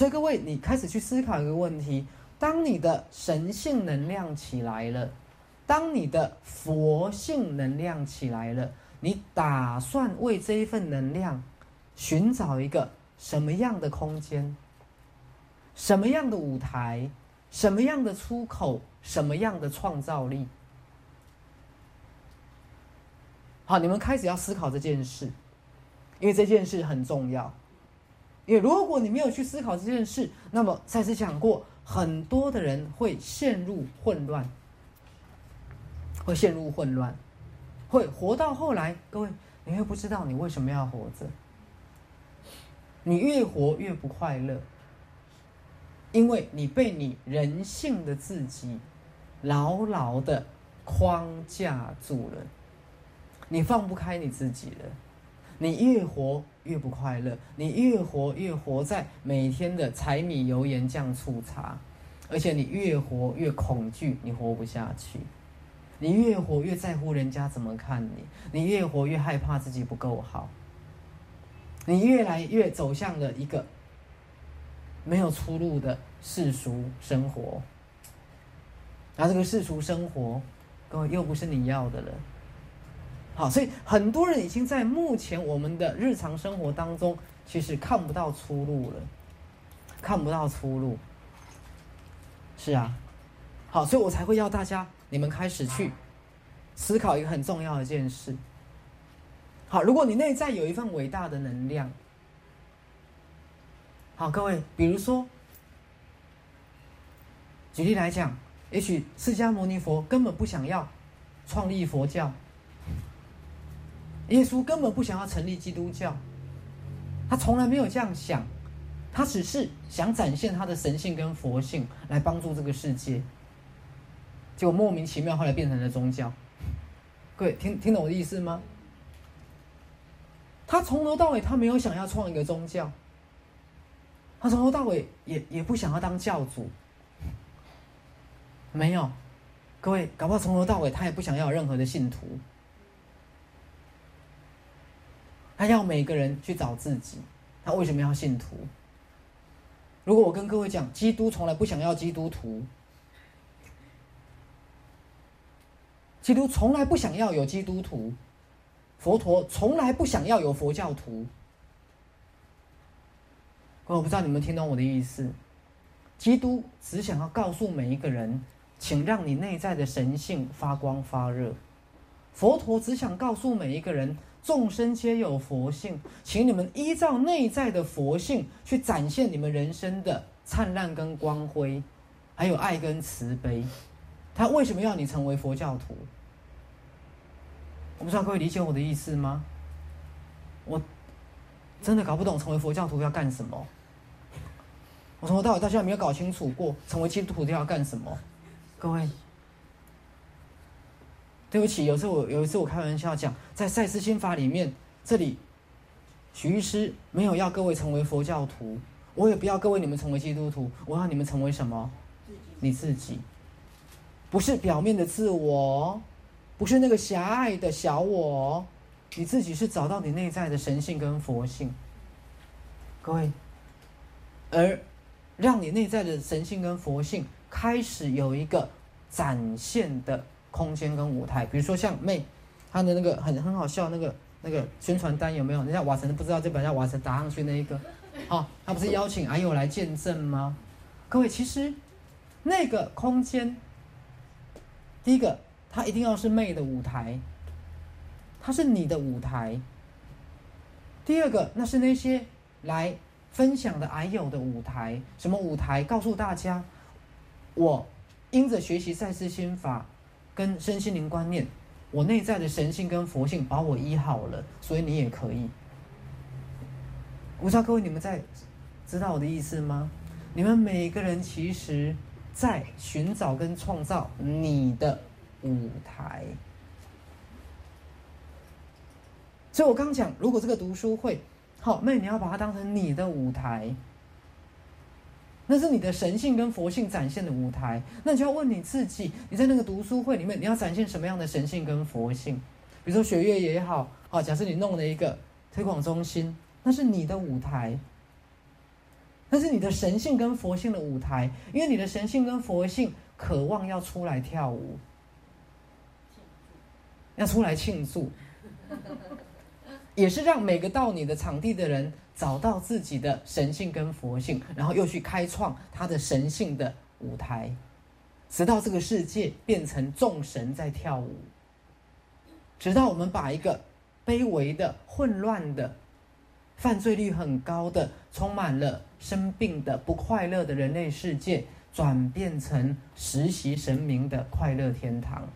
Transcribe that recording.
所以各位，你开始去思考一个问题：当你的神性能量起来了，当你的佛性能量起来了，你打算为这一份能量寻找一个什么样的空间？什么样的舞台？什么样的出口？什么样的创造力？好，你们开始要思考这件事，因为这件事很重要。因为如果你没有去思考这件事，那么再次讲过，很多的人会陷入混乱，会陷入混乱，会活到后来，各位，你会不知道你为什么要活着，你越活越不快乐。因为你被你人性的自己牢牢的框架住了，你放不开你自己了，你越活越不快乐，你越活越活在每天的柴米油盐酱醋茶，而且你越活越恐惧，你活不下去，你越活越在乎人家怎么看你，你越活越害怕自己不够好，你越来越走向了一个。没有出路的世俗生活，然后这个世俗生活，各位又不是你要的了。好，所以很多人已经在目前我们的日常生活当中，其实看不到出路了，看不到出路。是啊，好，所以我才会要大家，你们开始去思考一个很重要的一件事。好，如果你内在有一份伟大的能量。好，各位，比如说，举例来讲，也许释迦牟尼佛根本不想要创立佛教，耶稣根本不想要成立基督教，他从来没有这样想，他只是想展现他的神性跟佛性来帮助这个世界，结果莫名其妙后来变成了宗教。各位，听听懂我的意思吗？他从头到尾他没有想要创一个宗教。他从头到尾也也不想要当教主，没有，各位，搞不好从头到尾他也不想要任何的信徒，他要每个人去找自己，他为什么要信徒？如果我跟各位讲，基督从来不想要基督徒，基督从来不想要有基督徒，佛陀从来不想要有佛教徒。我不知道你们听懂我的意思。基督只想要告诉每一个人，请让你内在的神性发光发热。佛陀只想告诉每一个人，众生皆有佛性，请你们依照内在的佛性去展现你们人生的灿烂跟光辉，还有爱跟慈悲。他为什么要你成为佛教徒？我不知道各位理解我的意思吗？我真的搞不懂成为佛教徒要干什么。我从头到尾到现在没有搞清楚过，成为基督徒要干什么？各位，对不起，有时候我有一次我开玩笑讲，在赛斯心法里面，这里许医师没有要各位成为佛教徒，我也不要各位你们成为基督徒，我要你们成为什么？你自己，不是表面的自我，不是那个狭隘的小我，你自己是找到你内在的神性跟佛性，各位，而。让你内在的神性跟佛性开始有一个展现的空间跟舞台，比如说像妹，她的那个很很好笑那个那个宣传单有没有？人家瓦神不知道这本叫瓦神打上去那一个，好，他不是邀请阿友来见证吗？各位，其实那个空间，第一个，它一定要是妹的舞台，它是你的舞台；第二个，那是那些来。分享的矮友的舞台，什么舞台？告诉大家，我因着学习赛斯心法跟身心灵观念，我内在的神性跟佛性把我医好了，所以你也可以。我不知道各位你们在知道我的意思吗？你们每个人其实，在寻找跟创造你的舞台。所以我刚讲，如果这个读书会。好，妹，你要把它当成你的舞台，那是你的神性跟佛性展现的舞台。那你就要问你自己，你在那个读书会里面，你要展现什么样的神性跟佛性？比如说学乐也好，啊，假设你弄了一个推广中心，那是你的舞台。那是你的神性跟佛性的舞台，因为你的神性跟佛性渴望要出来跳舞，要出来庆祝，也是让每个到你的场地的人找到自己的神性跟佛性，然后又去开创他的神性的舞台，直到这个世界变成众神在跳舞，直到我们把一个卑微的、混乱的。犯罪率很高的、充满了生病的、不快乐的人类世界，转变成实习神明的快乐天堂。